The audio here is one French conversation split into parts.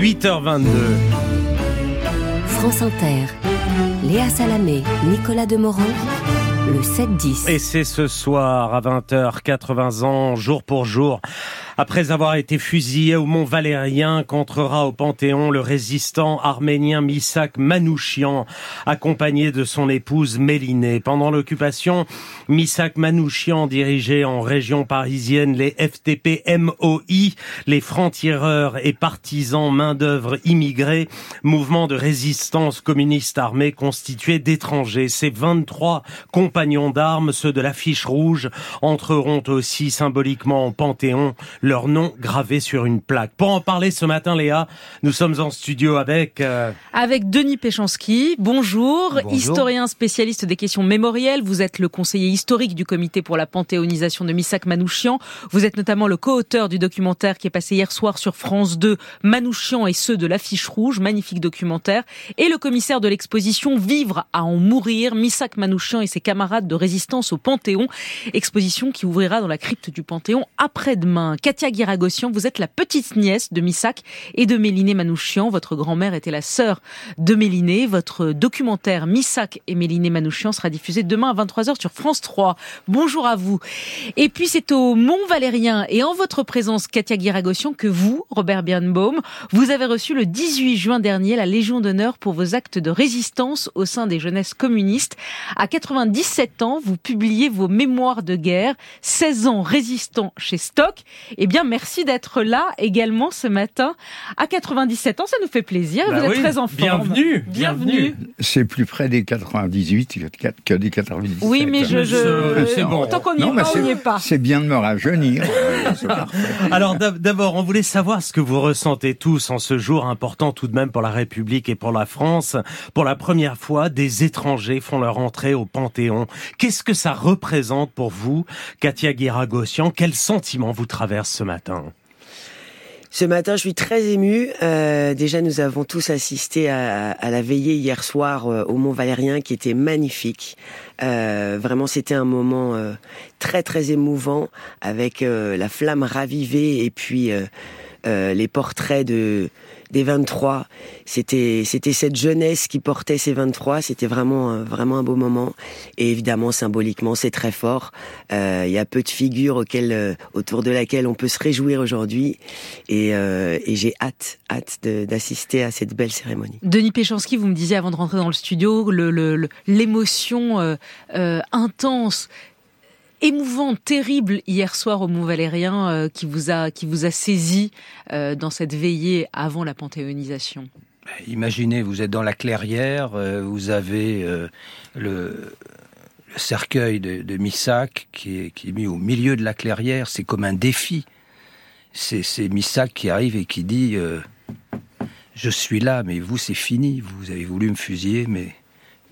8h22. France Inter. Léa Salamé, Nicolas Demorand. Le 7-10. Et c'est ce soir à 20h, 80 ans, jour pour jour. Après avoir été fusillé au Mont Valérien, qu'entrera au Panthéon le résistant arménien Misak Manouchian, accompagné de son épouse Mélinée. Pendant l'occupation, Misak Manouchian dirigeait en région parisienne les FTP-MOI, les francs-tireurs et partisans main-d'œuvre immigrés, mouvement de résistance communiste armée constitué d'étrangers. Ces 23 compagnons d'armes, ceux de l'affiche rouge, entreront aussi symboliquement au Panthéon leur nom gravé sur une plaque. Pour en parler ce matin, Léa, nous sommes en studio avec... Euh, avec Denis Péchanski. Bonjour, historien spécialiste des questions mémorielles. Vous êtes le conseiller historique du comité pour la panthéonisation de Missak Manouchian. Vous êtes notamment le co-auteur du documentaire qui est passé hier soir sur France 2, Manouchian et ceux de l'affiche rouge, magnifique documentaire, et le commissaire de l'exposition Vivre à en mourir, Missak Manouchian et ses camarades de résistance au Panthéon, exposition qui ouvrira dans la crypte du Panthéon après-demain. Katia Guiragossian, vous êtes la petite nièce de Missak et de Méliné Manouchian. Votre grand-mère était la sœur de Méliné. Votre documentaire Missak et Méliné Manouchian sera diffusé demain à 23h sur France 3. Bonjour à vous. Et puis c'est au Mont Valérien et en votre présence, Katia Guiragossian, que vous, Robert Birnbaum, vous avez reçu le 18 juin dernier la Légion d'honneur pour vos actes de résistance au sein des jeunesses communistes. À 97 ans, vous publiez vos mémoires de guerre, 16 ans résistant chez Stock. Et bien, merci d'être là également ce matin. À 97 ans, ça nous fait plaisir. Bah vous êtes très en forme. Bienvenue, bienvenue. C'est plus près des 98 que des 97. Oui, mais je, je... c'est bon. Tant qu'on n'y est, pas, C'est bien de me rajeunir. Alors d'abord, on voulait savoir ce que vous ressentez tous en ce jour important tout de même pour la République et pour la France. Pour la première fois, des étrangers font leur entrée au Panthéon. Qu'est-ce que ça représente pour vous, Katia Guiragossian Quel sentiment vous ce matin ce matin, je suis très ému. Euh, déjà, nous avons tous assisté à, la veillée hier soir euh, au Mont Valérien, qui était magnifique. Euh, vraiment, c'était un moment très très émouvant, avec la flamme ravivée et puis les portraits de des 23. C'était c'était cette jeunesse qui portait ces 23. C'était vraiment vraiment un beau moment. Et évidemment, symboliquement, c'est très fort. Euh, il y a peu de figures auxquelles, euh, autour de laquelle on peut se réjouir aujourd'hui. Et, euh, j'ai hâte hâte d'assister à cette belle cérémonie. Denis Péchanski, vous me disiez avant de rentrer dans le studio, l'émotion intense émouvant, terrible hier soir au Mont Valérien euh, qui vous a qui vous a saisi euh, dans cette veillée avant la panthéonisation bah, Imaginez, vous êtes dans la clairière, euh, vous avez le, cercueil de, de Missac qui est, qui est mis au milieu de la clairière. C'est comme un défi. C'est Missac qui arrive et qui dit Je suis là, mais vous, c'est fini. Vous avez voulu me fusiller, mais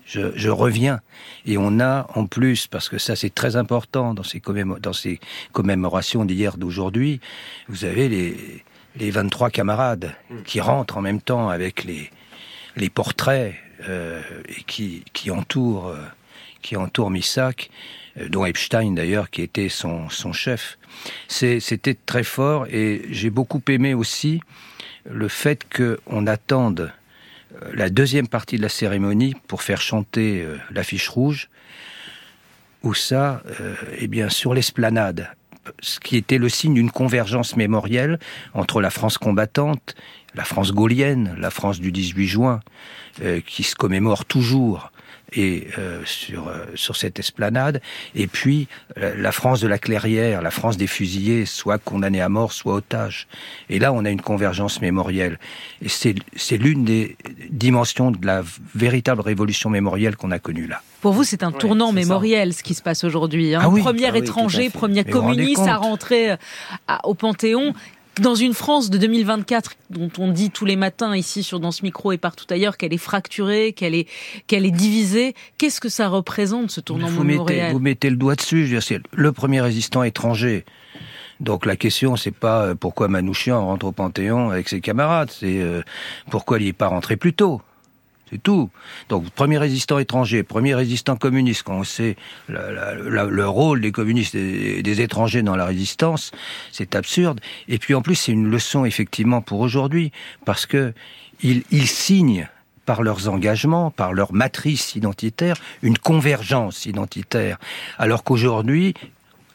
je, reviens. Et on a en plus, parce que ça c'est très important dans ces, dans ces commémorations d'hier, d'aujourd'hui, vous avez les, les 23 camarades qui rentrent en même temps avec les, les portraits euh, et qui, qui entourent, euh, qui entourent Missak, euh, dont Epstein d'ailleurs qui était son, son chef. C'était très fort et j'ai beaucoup aimé aussi le fait qu'on attende la deuxième partie de la cérémonie pour faire chanter euh, l'affiche rouge, où ça, euh, eh bien, sur l'esplanade, ce qui était le signe d'une convergence mémorielle entre la France combattante, la France gaulienne, la France du 18 juin, euh, qui se commémore toujours et euh, sur euh, sur cette esplanade. Et puis euh, la France de la clairière la France des fusillés soit condamnés à mort soit otages et là on a une convergence mémorielle. Et c'est c'est l'une des dimensions de la véritable révolution mémorielle qu'on a connue là. Pour vous, c'est un tournant mémoriel, ce qui se passe aujourd'hui. Hein. Ah premier ah étranger, premier communiste à rentrer au Panthéon dans une France de 2024 dont on dit tous les matins ici sur dans ce micro et partout ailleurs qu'elle est fracturée, qu'elle est qu'elle est divisée, qu'est-ce que ça représente ce tournant vous mettez, vous mettez le doigt dessus, c'est le premier résistant étranger. Donc la question, c'est pas euh, pourquoi Manouchian rentre au Panthéon avec ses camarades, c'est euh, pourquoi il n'est pas rentré plus tôt? C'est tout. Donc, premier résistant étranger, premier résistant communiste, quand on sait le rôle des communistes et des étrangers dans la résistance, c'est absurde. Et puis, en plus, c'est une leçon, effectivement, pour aujourd'hui, parce que ils, ils signent par leurs engagements, par leur matrice identitaire, une convergence identitaire. Alors qu'aujourd'hui,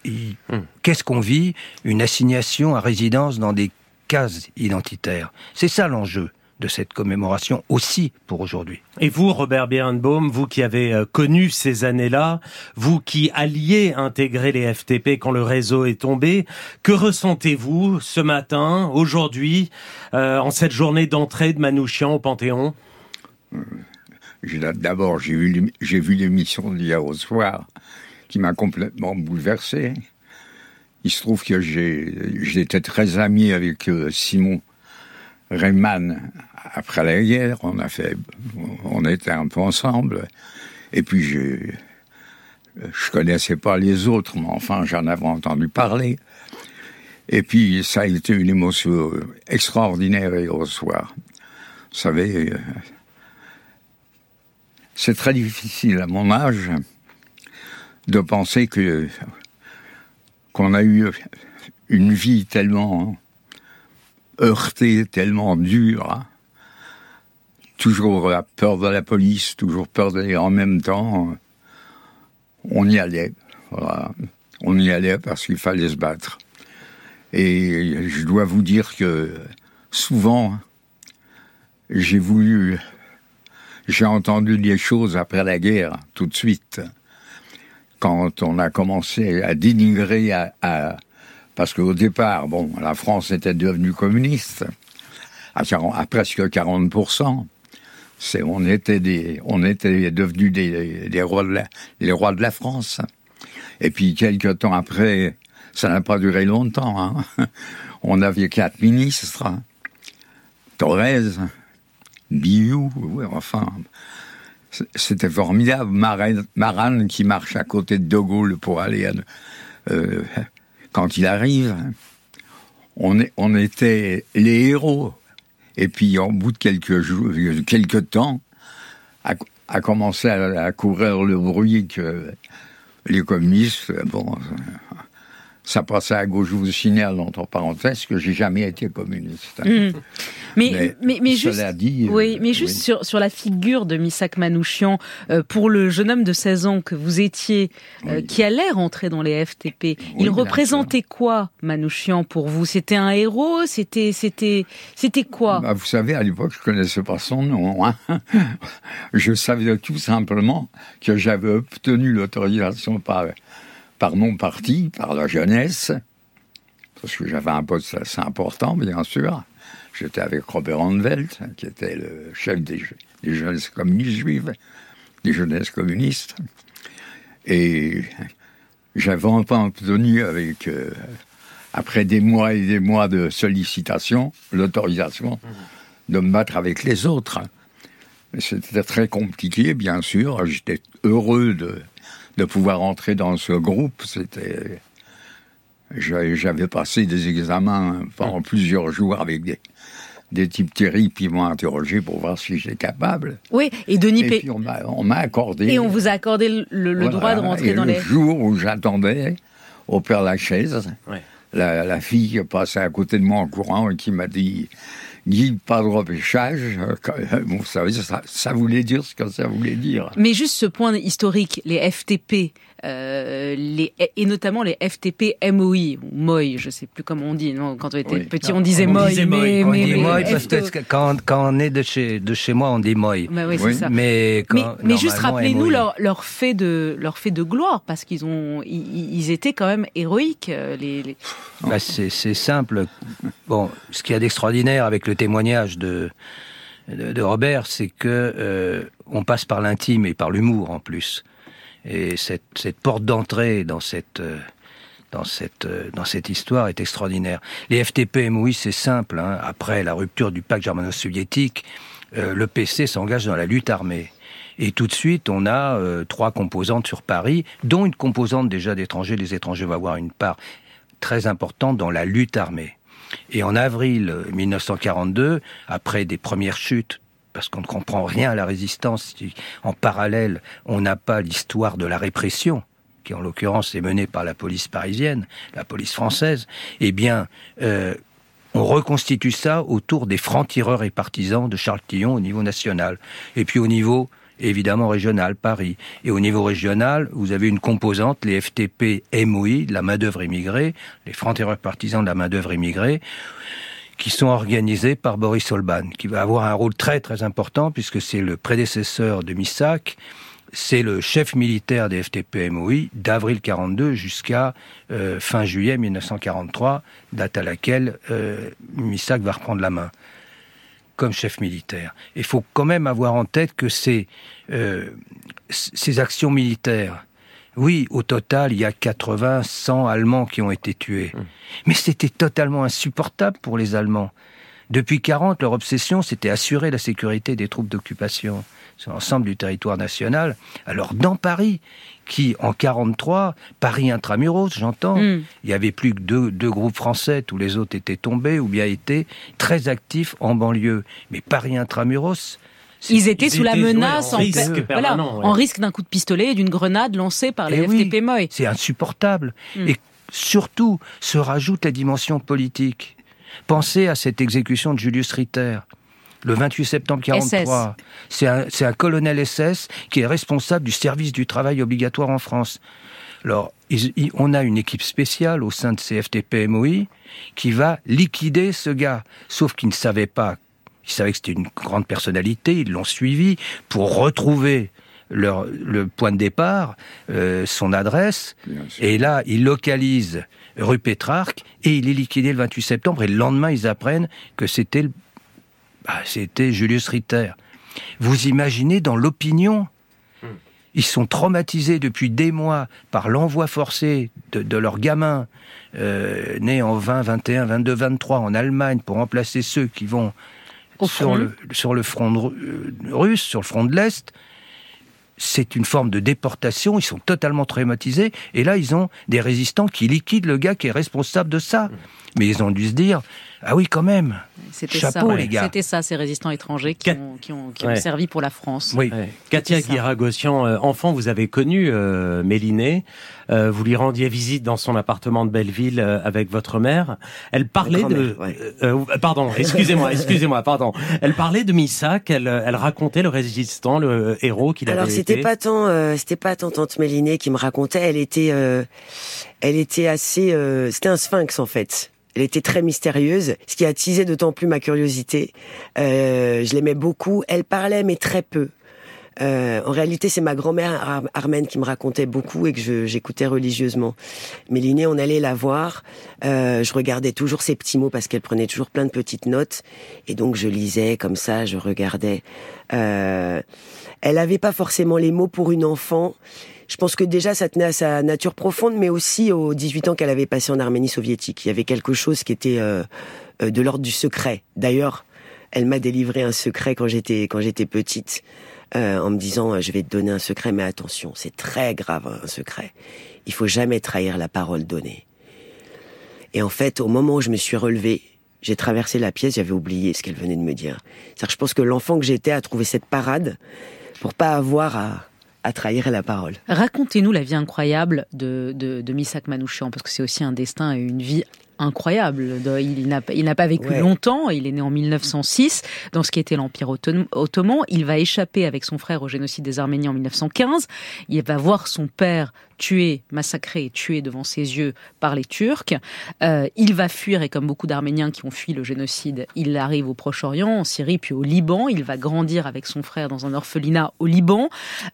hmm. qu'est-ce qu'on vit? Une assignation à résidence dans des cases identitaires. C'est ça l'enjeu de cette commémoration aussi pour aujourd'hui. Et vous, Robert Birnbaum, vous qui avez euh, connu ces années-là, vous qui alliez intégrer les FTP quand le réseau est tombé, que ressentez-vous ce matin, aujourd'hui, euh, en cette journée d'entrée de Manouchian au Panthéon? Euh, D'abord, j'ai vu, j'ai vu l'émission d'hier au soir qui m'a complètement bouleversé. Il se trouve que j'étais très ami avec Simon Rayman après la guerre, on a fait, on était un peu ensemble. Et puis je, je connaissais pas les autres, mais enfin j'en avais entendu parler. Et puis ça a été une émotion extraordinaire hier soir. Vous savez, c'est très difficile à mon âge de penser que qu'on a eu une vie tellement heurtée, tellement dure, hein toujours la peur de la police, toujours peur d'aller en même temps. On y allait. Voilà. On y allait parce qu'il fallait se battre. Et je dois vous dire que souvent, j'ai voulu, j'ai entendu des choses après la guerre, tout de suite. Quand on a commencé à dénigrer, à, à parce qu'au départ, bon, la France était devenue communiste à, à presque 40% on était des, on était devenus des, rois de la, les rois de la France. Et puis quelques temps après, ça n'a pas duré longtemps. Hein. On avait quatre ministres, Thorez, Biou, enfin, c'était formidable. Maran, qui marche à côté de De Gaulle pour aller, euh, quand il arrive, on était les héros. Et puis, en bout de quelques jours, quelques temps, a, commencé à, courir le bruit que les communistes, bon, ça passait à gauche. Je vous signale, entre parenthèses, que j'ai jamais été communiste. Mmh. Mais, mais, mais, juste, dit, oui, mais juste Sur, sur la figure de Misak Manouchian, euh, pour le jeune homme de 16 ans que vous étiez, euh, qui allait rentrer dans les FTP, il représentait quoi, Manouchian, pour vous? C'était un héros? C'était c'était c'était quoi? Bah, Vous savez, à l'époque, je connaissais pas son nom. Hein. je savais tout simplement que j'avais obtenu l'autorisation par par mon parti, par la jeunesse, parce que j'avais un poste assez important, bien sûr. J'étais avec Robert Anvelt, qui était le chef des, des communistes juives, des jeunesses communistes. Et j'avais enfin obtenu, après des mois et des mois de sollicitations, l'autorisation de me battre avec les autres. C'était très compliqué, bien sûr. J'étais heureux de, de pouvoir entrer dans ce groupe, c'était. J'avais passé des examens pendant plusieurs jours avec des, des types terribles qui m'ont interrogé pour voir si j'étais capable. Oui, et Denis Et puis on m'a accordé. Et on vous a accordé le, droit de rentrer dans le les. Le jour où j'attendais au Père Lachaise, la, la fille passait à côté de moi en courant et qui m'a dit Guy, pas de repêchage. Euh, euh, bon, vous savez, ça, ça, voulait dire ce que ça voulait dire. Mais juste ce point historique, les FTP, euh, les, et notamment les FTP MOI, MOI, je sais plus comment on dit, non, quand on était petit, on disait MOI. mais, mais, mais, MOI parce que quand, quand on est de chez, de chez moi, on dit MOI. Bah oui, oui. Ça. Mais, quand, mais, juste rappelez-nous leur, leur, fait de, leur fait de gloire, parce qu'ils ont, ils, ils, étaient quand même héroïques. Euh, les, les... Bah c'est simple. Bon, ce qu'il y a d'extraordinaire avec le témoignage de, de, de Robert, c'est que euh, on passe par l'intime et par l'humour en plus. Et cette, cette porte d'entrée dans cette euh, dans cette euh, dans cette histoire est extraordinaire. Les FTP oui, c'est simple. Hein. Après la rupture du pacte germano-soviétique, euh, le PC s'engage dans la lutte armée. Et tout de suite, on a trois composantes sur Paris, dont une composante déjà d'étrangers. Les étrangers vont avoir une part très importante dans la lutte armée. Et en avril 1942, après des premières chutes parce qu'on ne comprend rien à la résistance. En parallèle, on n'a pas l'histoire de la répression qui en l'occurrence est menée par la police parisienne, la police française, eh bien, euh, on reconstitue ça autour des francs-tireurs et partisans de Charles Tillon au niveau national. Et puis au niveau évidemment régional, Paris. Et au niveau régional, vous avez une composante, les FTP MOI, de la main-d'œuvre immigrée, les francs-tireurs partisans de la main-d'œuvre immigrée, qui sont organisés par Boris Solban, qui va avoir un rôle très très important puisque c'est le prédécesseur de Missac, c'est le chef militaire des FTP-MOI d'avril 42 jusqu'à euh, fin juillet 1943, date à laquelle euh, Missac va reprendre la main comme chef militaire. Il faut quand même avoir en tête que ces, euh, ces actions militaires, oui, au total, il y a 80, 100 Allemands qui ont été tués. Mmh. Mais c'était totalement insupportable pour les Allemands. Depuis 40, leur obsession, c'était assurer la sécurité des troupes d'occupation sur l'ensemble du territoire national. Alors dans Paris, qui en 43, Paris intramuros, j'entends, hmm. il y avait plus que deux, deux, groupes français, tous les autres étaient tombés ou bien étaient très actifs en banlieue. Mais Paris intramuros, ils étaient sous la menace, en, risque, en risque d'un coup de pistolet et d'une grenade lancée par les eh FTP oui, C'est insupportable. Hmm. Et surtout, se rajoute la dimension politique. Pensez à cette exécution de Julius Ritter le 28 septembre 43. C'est un, un, colonel SS qui est responsable du service du travail obligatoire en France. Alors, on a une équipe spéciale au sein de CFTP-MOI qui va liquider ce gars. Sauf qu'ils ne savaient pas. Ils savaient que c'était une grande personnalité, ils l'ont suivi pour retrouver leur, le point de départ, euh, son adresse. Et là, ils localisent rue Pétrarque et il est liquidé le 28 septembre. Et le lendemain, ils apprennent que c'était bah, c'était Julius Ritter. Vous imaginez dans l'opinion hmm. ils sont traumatisés depuis des mois par l'envoi forcé de, leurs gamins euh, nés en 20, 21, 22, 23 en Allemagne pour remplacer ceux qui vont sur le, sur le front euh, russe, sur le front de l'Est. C'est une forme de déportation, ils sont totalement traumatisés, et là ils ont des résistants qui liquident le gars qui est responsable de ça. Mais ils ont dû se dire, ah oui, quand même. C'était ça, les gars. C'était ça, ces résistants étrangers qui, ont, qui, ont, qui ont, servi pour la France. Oui. Katia Guiragossian, euh, enfant, vous avez connu euh, Méliné. Euh, vous lui rendiez visite dans son appartement de Belleville euh, avec votre mère. Elle parlait de... pardon, excusez-moi, excusez-moi, pardon. Elle parlait de Missac, elle, elle racontait le résistant, le héros qu'il avait été. Alors, c'était pas tant, c'était pas tant tante Méliné qui me racontait, elle était, elle était assez... c'était un sphinx, en fait. Elle était très mystérieuse, ce qui a attisé d'autant plus ma curiosité. Euh, je l'aimais beaucoup. Elle parlait, mais très peu. Euh, en réalité, c'est ma grand-mère armène qui me racontait beaucoup et que j'écoutais religieusement. Mélinée, on allait la voir. Euh, je regardais toujours ses petits mots parce qu'elle prenait toujours plein de petites notes. Et donc, je lisais comme ça, je regardais. Euh, elle avait pas forcément les mots pour une enfant. Je pense que déjà, ça tenait à sa nature profonde, mais aussi aux 18 ans qu'elle avait passé en Arménie soviétique. Il y avait quelque chose qui était euh, euh, de l'ordre du secret. D'ailleurs, elle m'a délivré un secret quand j'étais quand j'étais petite, euh, en me disant je vais te donner un secret, mais attention, c'est très grave un secret. Il faut jamais trahir la parole donnée. Et en fait, au moment où je me suis relevée, j'ai traversé la pièce, j'avais oublié ce qu'elle venait de me dire. cest je pense que l'enfant que j'étais a trouvé cette parade pour pas avoir à à trahir la parole. Racontez-nous la vie incroyable de, de, de Misak Manouchian, parce que c'est aussi un destin et une vie incroyable. Il n'a, il n'a pas vécu longtemps, il est né en 1906, dans ce qui était l'Empire ottoman. Il va échapper avec son frère au génocide des Arméniens en 1915. Il va voir son père tué, massacré et tué devant ses yeux par les Turcs. Euh, il va fuir, et comme beaucoup d'Arméniens qui ont fui le génocide, il arrive au Proche-Orient, en Syrie, puis au Liban. Il va grandir avec son frère dans un orphelinat au Liban.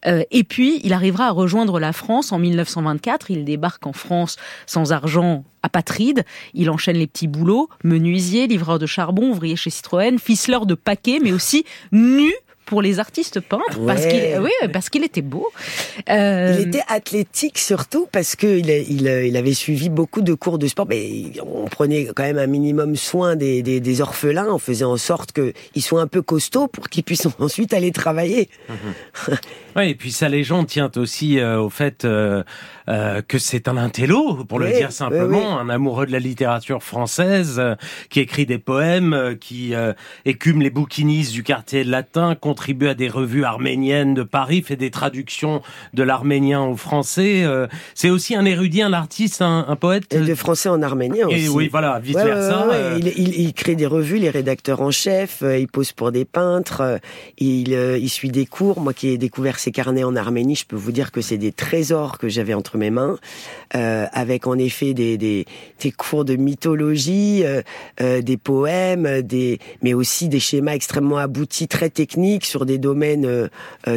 Euh, et puis, il arrivera à rejoindre la France en 1924. Il débarque en France sans argent, apatride. Il enchaîne les petits boulots, menuisier, livreur de charbon, ouvrier chez Citroën, ficeleur de paquets, mais aussi nu pour les artistes peintres parce qu'il oui parce qu'il était beau. Euh... Il était athlétique surtout parce que il, il, il, avait suivi beaucoup de cours de sport. Mais on prenait quand même un minimum soin des, des, des orphelins. On faisait en sorte qu'ils soient un peu costauds pour qu'ils puissent ensuite aller travailler. oui, et puis sa légende tient aussi euh, au fait. Euh, euh, que c'est un intello, pour le dire simplement, un amoureux de la littérature française, euh, qui écrit des poèmes, euh, qui écume les bouquinistes du quartier latin, contribue à des revues arméniennes de Paris, fait des traductions de l'arménien au français. c'est aussi un érudit, un artiste, un, poète? Et de français en arménien aussi. Et oui, voilà, vice versa. Il, il, il, crée des revues, les rédacteurs en chef, il pose pour des peintres, il, il suit des cours. Moi qui ai découvert ses carnets en Arménie, je peux vous dire que c'est des trésors que j'avais entre mes mains, euh, avec en effet des, des, des cours de mythologie, euh, euh, des poèmes, des, mais aussi des schémas extrêmement aboutis, très techniques sur des domaines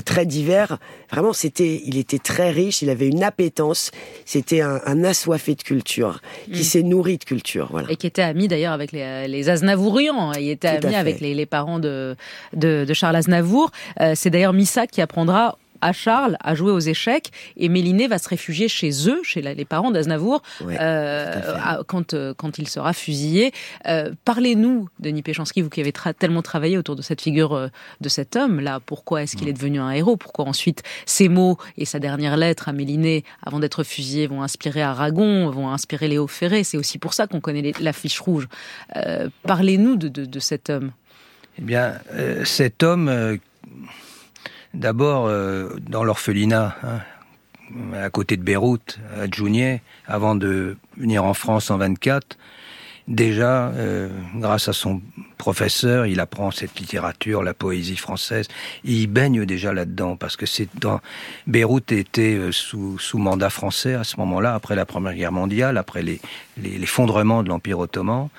très divers. Vraiment, c'était, il était très riche, il avait une appétence. C'était un, un assoiffé de culture, qui mm. s'est nourri de culture. Voilà. Et qui était ami d'ailleurs avec les, les Aznavourians. Il était ami avec les, les parents de, de, de Charles Aznavour. c'est d'ailleurs Missa qui apprendra à Charles à jouer aux échecs et Méliné va se réfugier chez eux, chez les parents d'Aznavour, euh, quand, euh, quand il sera fusillé. Euh, Parlez-nous, Denis Péchanski, vous qui avez tellement travaillé autour de cette figure euh, de cet homme-là. Pourquoi est-ce qu'il est devenu un héros? Pourquoi ensuite ses mots et sa dernière lettre à Méliné, avant d'être fusillé, vont inspirer Aragon, vont inspirer Léo Ferré? C'est aussi pour ça qu'on connaît l'affiche rouge. Euh, Parlez-nous de, de, de, cet homme. Eh bien, cet homme D'abord, euh, dans l'orphelinat, hein, à côté de Beyrouth, à Djounieh, avant de venir en France en 24, déjà, euh, grâce à son professeur, il apprend cette littérature, la poésie française. Il baigne déjà là-dedans parce que c'est dans Beyrouth était euh, sous, sous mandat français à ce moment-là, après la Première Guerre mondiale, après les l'effondrement de l'Empire ottoman.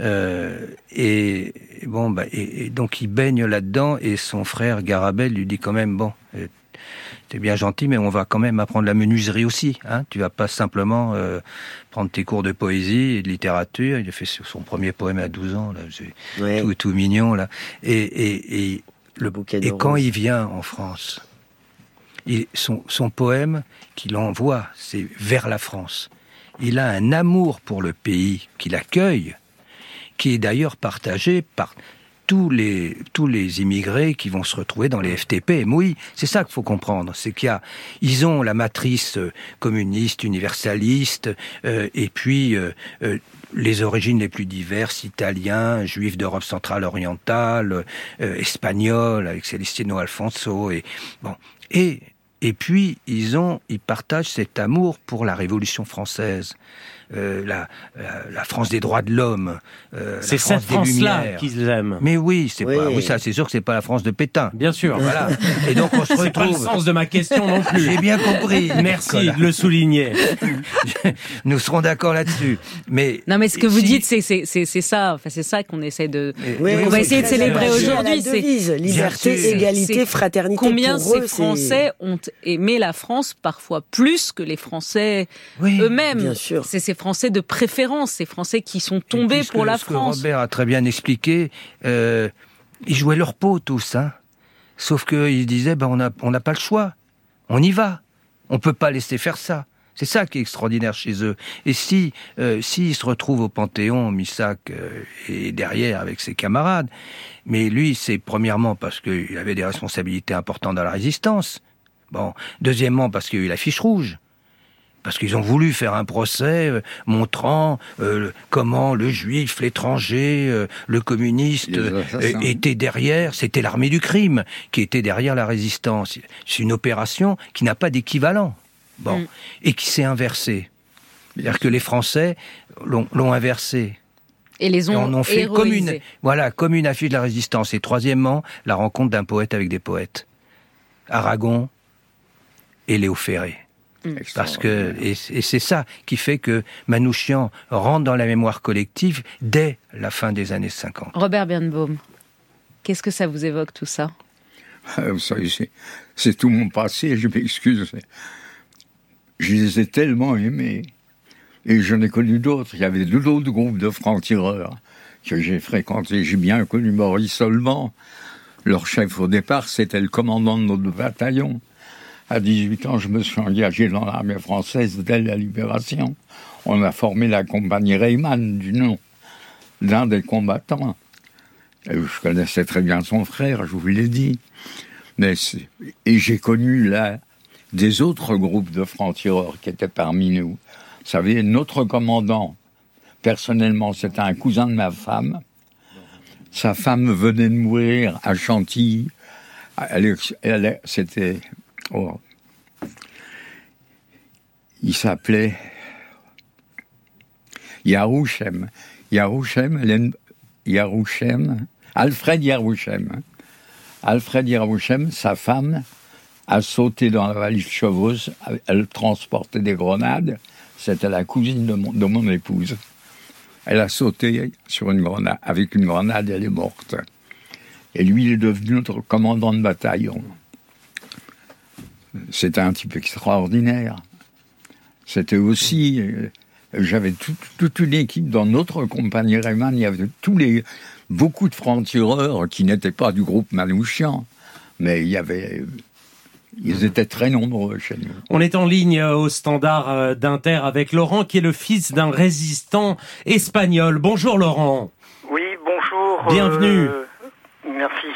Euh, et bon, bah, et, donc il baigne là-dedans et son frère Garabel lui dit quand même bon, t'es bien gentil, mais on va quand même apprendre la menuiserie aussi. Hein tu vas pas simplement euh, prendre tes cours de poésie et de littérature. Il a fait son premier poème à 12 ans, là, tout, tout mignon là. Et, et, et le et quand il vient en France, il, son, son poème qu'il envoie, c'est vers la France. Il a un amour pour le pays qu'il accueille qui est d'ailleurs partagé par tous les, tous les immigrés qui vont se retrouver dans les FTP. Oui, c'est ça qu'il faut comprendre. C'est qu'il y a, ils ont la matrice euh, communiste, universaliste, euh, et puis euh, les origines les plus diverses, italiens, juifs d'Europe centrale orientale, espagnols avec Celestino Alfonso, et bon, et et puis ils ont, ils partagent cet amour pour la Révolution française. Euh, la, la, France des droits de l'homme, euh, c'est cette France-là qu'ils aiment. Mais oui, c'est pas, oui, ça, c'est sûr que c'est pas la France de Pétain. Bien sûr. Voilà. Et donc on se retrouve. pas le sens de ma question non plus. J'ai bien compris. Merci de le souligner. Nous serons d'accord là-dessus. Mais non, mais ce que vous dites, c'est c'est c'est ça. Enfin, c'est ça qu'on essaie de. Oui, on va essayer de célébrer aujourd'hui. C'est liberté, égalité, fraternité. Combien ces Français ont aimé la France parfois plus que les Français eux-mêmes. Bien sûr. C'est ces Français de préférence, ces Français qui sont tombés pour la France. Robert a très bien expliqué. Euh, ils jouaient leur peau tous, hein. Sauf qu'ils disaient, ben on n'a on pas le choix. On y va. On peut pas laisser faire ça. C'est ça qui est extraordinaire chez eux. Et si euh, s'il se retrouve au Panthéon, Missac euh, est derrière avec ses camarades, mais lui, c'est premièrement parce qu'il avait des responsabilités importantes dans la résistance. Bon, deuxièmement parce qu'il a fiche rouge parce qu'ils ont voulu faire un procès euh, montrant euh, comment le juif, l'étranger, euh, le communiste était derrière, c'était l'armée du crime qui était derrière la résistance. C'est une opération qui n'a pas d'équivalent. Bon, mm. et qui s'est inversée. C'est-à-dire que les Français l'ont inversé. Et les ont, ont fait comme une, voilà, comme une affiche de la résistance. Et troisièmement, la rencontre d'un poète avec des poètes. Aragon et Léo Ferré. Mm. Parce que et, c'est ça qui fait que Manouchian rentre dans la mémoire collective dès la fin des années 50. Robert Birnbaum, qu'est-ce que ça vous évoque tout ça? Ah, C'est tout mon passé, je m'excuse. Je les ai tellement aimés. Et j'en ai connu d'autres. Il y avait d'autres groupes de francs-tireurs que j'ai fréquentés. J'ai bien connu Maurice Seulement. Leur chef au départ, c'était le commandant de notre bataillon. À 18 ans, je me suis engagé dans l'armée française dès la libération. On a formé la compagnie Reyman, du nom d'un des combattants. je connaissais très bien son frère, je vous l'ai dit. Mais et j'ai connu des autres groupes de francs-tireurs qui étaient parmi nous. Vous savez, notre commandant, personnellement, c'était un cousin de ma femme. Sa femme venait de mourir à Chantilly. Elle, c'était... Oh. Il s'appelait Yarouchem. Yarouchem, Yarouchem, Alfred Yarouchem. Alfred Yarouchem, sa femme, a sauté dans la valise chevreuse. Elle transportait des grenades. C'était la cousine de mon, épouse. Elle a sauté sur une grenade, avec une grenade, elle est morte. Et lui, il est devenu notre commandant de bataillon. C'était un type extraordinaire. C'était aussi euh, j'avais toute une équipe dans notre compagnie Rayman. Il y avait tous les, beaucoup de francs-tireurs qui n'étaient pas du groupe Manouchian, mais il y avait, ils étaient très nombreux chez nous. On est en ligne au standard euh, d'Inter avec Laurent, qui est le fils d'un résistant espagnol. Bonjour Laurent. Oui, bonjour. Bienvenue. Euh, merci.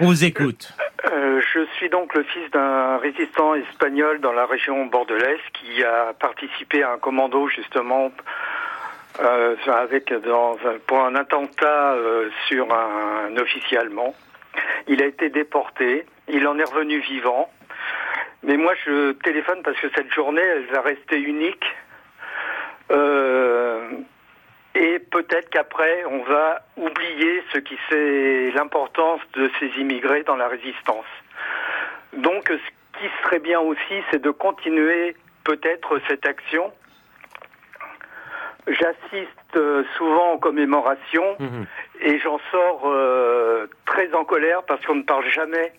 On vous écoute. Euh, je suis donc le fils d'un résistant espagnol dans la région bordelaise qui a participé à un commando justement euh, avec dans pour un attentat euh, sur un, officier allemand. Il a été déporté, il en est revenu vivant. Mais moi je téléphone parce que cette journée elle va rester unique. Et peut-être qu'après, on va oublier ce qui c'est l'importance de ces immigrés dans la résistance. Donc, ce qui serait bien aussi, c'est de continuer peut-être cette action. J'assiste euh, souvent aux commémorations mhm. et j'en sors euh, très en colère parce qu'on ne parle jamais,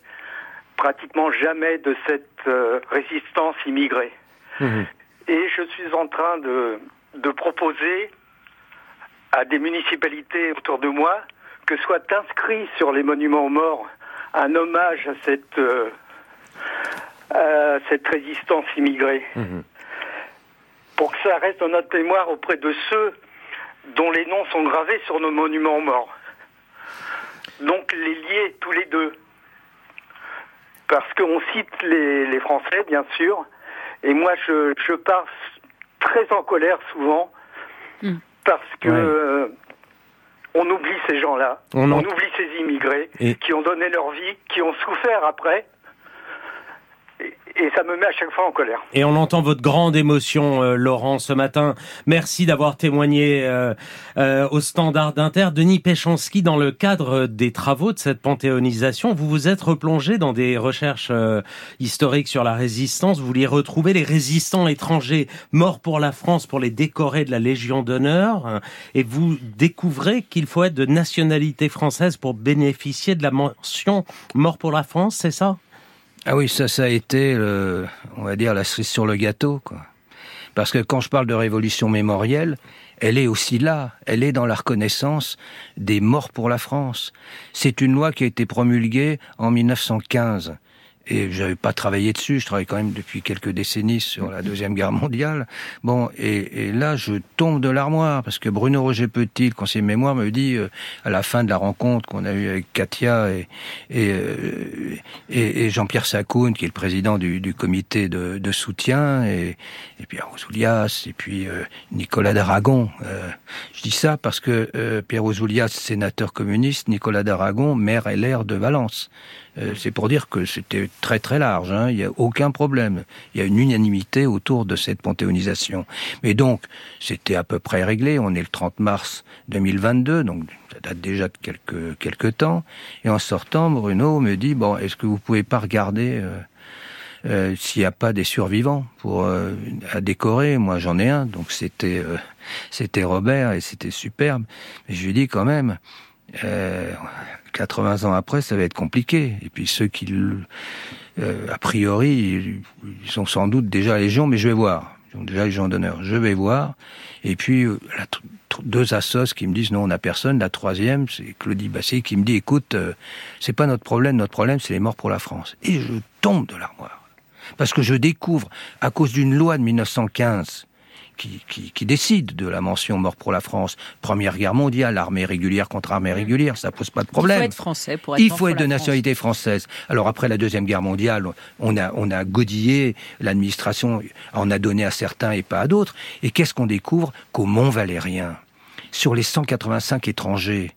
pratiquement jamais, de cette euh, résistance immigrée. Mhm. Et je suis en train de, de proposer à des municipalités autour de moi que soit inscrit sur les monuments aux morts un hommage à cette euh, cette résistance immigrée. Mhm. Pour que ça reste dans notre mémoire auprès de ceux dont les noms sont gravés sur nos monuments morts. Donc les lier tous les deux. Parce qu'on cite les, Français, bien sûr, et moi je, je pars très en colère souvent, mm. Parce que euh, on oublie ces gens-là, on, oublie ces immigrés qui ont donné leur vie, qui ont souffert après, et ça me met à chaque fois en colère. Et on entend votre grande émotion, euh, Laurent, ce matin. Merci d'avoir témoigné euh, euh, au standard d'Inter. Denis Péchanski, dans le cadre des travaux de cette panthéonisation, vous vous êtes replongé dans des recherches historiques sur la résistance. Vous vouliez retrouver les résistants étrangers morts pour la France pour les décorer de la Légion d'honneur. Et vous découvrez qu'il faut être de nationalité française pour bénéficier de la mention mort pour la France, c'est ça? Ah oui, ça, ça a été, on va dire, la cerise sur le gâteau, quoi. Parce que quand je parle de révolution mémorielle, elle est aussi là, elle est dans la reconnaissance des morts pour la France. C'est une loi qui a été promulguée en 1915 et j'avais pas travaillé dessus. Je travaille quand même depuis quelques décennies sur la deuxième guerre mondiale. Bon, et, et là, je tombe de l'armoire parce que Bruno Roger Petit, le conseiller de mémoire, me dit euh, à la fin de la rencontre qu'on a eue avec Katia et, et, euh, et, Jean-Pierre Sacoun, qui est le président du, du comité de, de, soutien, et, et Pierre Ouzoulias, et puis euh, Nicolas d'Aragon. je dis ça parce que Pierre Ouzoulias, sénateur communiste, Nicolas d'Aragon, maire LR de Valence. Euh, c'est pour dire que c'était très très large, hein. il n'y a aucun problème. Il y a une unanimité autour de cette panthéonisation. Mais donc, c'était à peu près réglé, on est le 30 mars 2022, donc ça date déjà de quelques, quelques temps. Et en sortant, Bruno me dit, bon, est-ce que vous pouvez pas regarder... Euh, euh, s'il n'y a pas des survivants pour à décorer, moi j'en ai un, donc c'était c'était Robert et c'était superbe. Mais je lui dis quand même, euh, 80 ans après, ça va être compliqué. Et puis ceux qui, euh, a priori, ils sont sans doute déjà légion, mais je vais voir. Ils ont déjà légion d'honneur. Je vais voir. Et puis euh, deux assos qui me disent non, on n'a personne. La troisième, c'est Claudie Basset qui me dit écoute, euh, c'est pas notre problème. Notre problème, c'est les morts pour la France. Et je tombe de l'armoire parce que je découvre à cause d'une loi de 1915 qui, qui, décide de la mention mort pour la France. Première guerre mondiale, armée régulière contre armée régulière, ça pose pas de problème. Il faut être français pour être Il faut être de nationalité française. Alors après la deuxième guerre mondiale, on a on a godillé, l'administration en a donné à certains et pas à d'autres. Et qu'est-ce qu'on découvre qu'au Mont Valérien, sur les 185 étrangers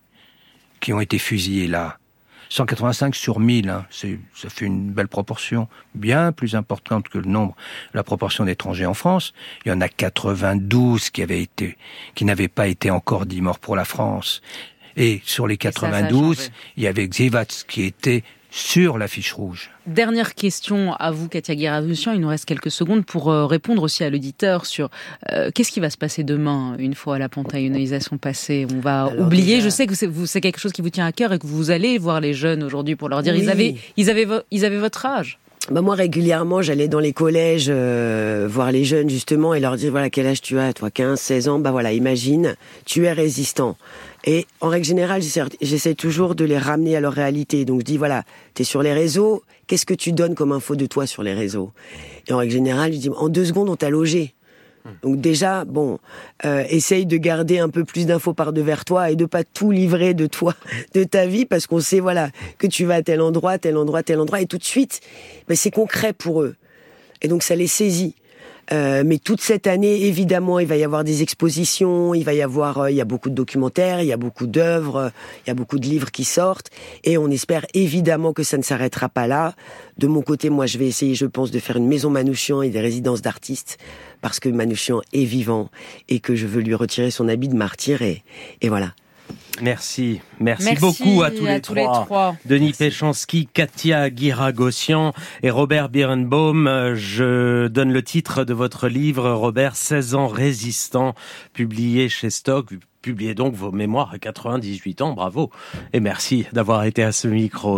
qui ont été fusillés là, 185 sur 1000, hein, ça fait une belle proportion, bien plus importante que le nombre, la proportion d'étrangers en France. Il y en a 92 qui avaient été, qui n'avaient pas été encore dit morts pour la France. Et sur les 92, il y avait Xivats qui était sur la fiche rouge. Dernière question à vous, Katia Guiravussian. Il nous reste quelques secondes pour euh, répondre aussi à l'auditeur sur euh, qu'est-ce qui va se passer demain, une fois la panthéonisation passée? On va oublier. Je sais que c'est quelque chose qui vous tient à cœur et que vous allez voir les jeunes aujourd'hui pour leur dire ils avaient, ils avaient, ils avaient votre âge. Bah moi régulièrement j'allais dans les collèges euh, voir les jeunes justement et leur dire voilà quel âge tu as toi 15 16 ans bah voilà imagine tu es résistant et en règle générale, j'essaie toujours de les ramener à leur réalité. Donc je dis, voilà, tu es sur les réseaux, qu'est-ce que tu donnes comme info de toi sur les réseaux? Et en règle générale, je dis, en deux secondes, on t'a logé. Donc déjà, bon, euh, essaye de garder un peu plus d'infos par devers toi et de pas tout livrer de toi, de ta vie, parce qu'on sait, voilà, que tu vas à tel endroit, tel endroit, tel endroit, et tout de suite, ben, c'est concret pour eux. Et donc ça les saisit. Euh, mais toute cette année, évidemment, il va y avoir des expositions, il va y avoir, euh, il y a beaucoup de documentaires, il y a beaucoup d'œuvres, il y a beaucoup de livres qui sortent, et on espère évidemment que ça ne s'arrêtera pas là. De mon côté, moi, je vais essayer, je pense, de faire une maison Manouchian et des résidences d'artistes, parce que Manouchian est vivant et que je veux lui retirer son habit de martyr, et, et voilà. Merci. Merci, beaucoup à tous, les, trois. Denis Péchanski, Katia Guiragossian et Robert Birenbaum. Je donne le titre de votre livre, Robert, 16 ans résistant, publié chez Stock. Publiez donc vos mémoires à 98 ans. Bravo. Et merci d'avoir été à ce micro.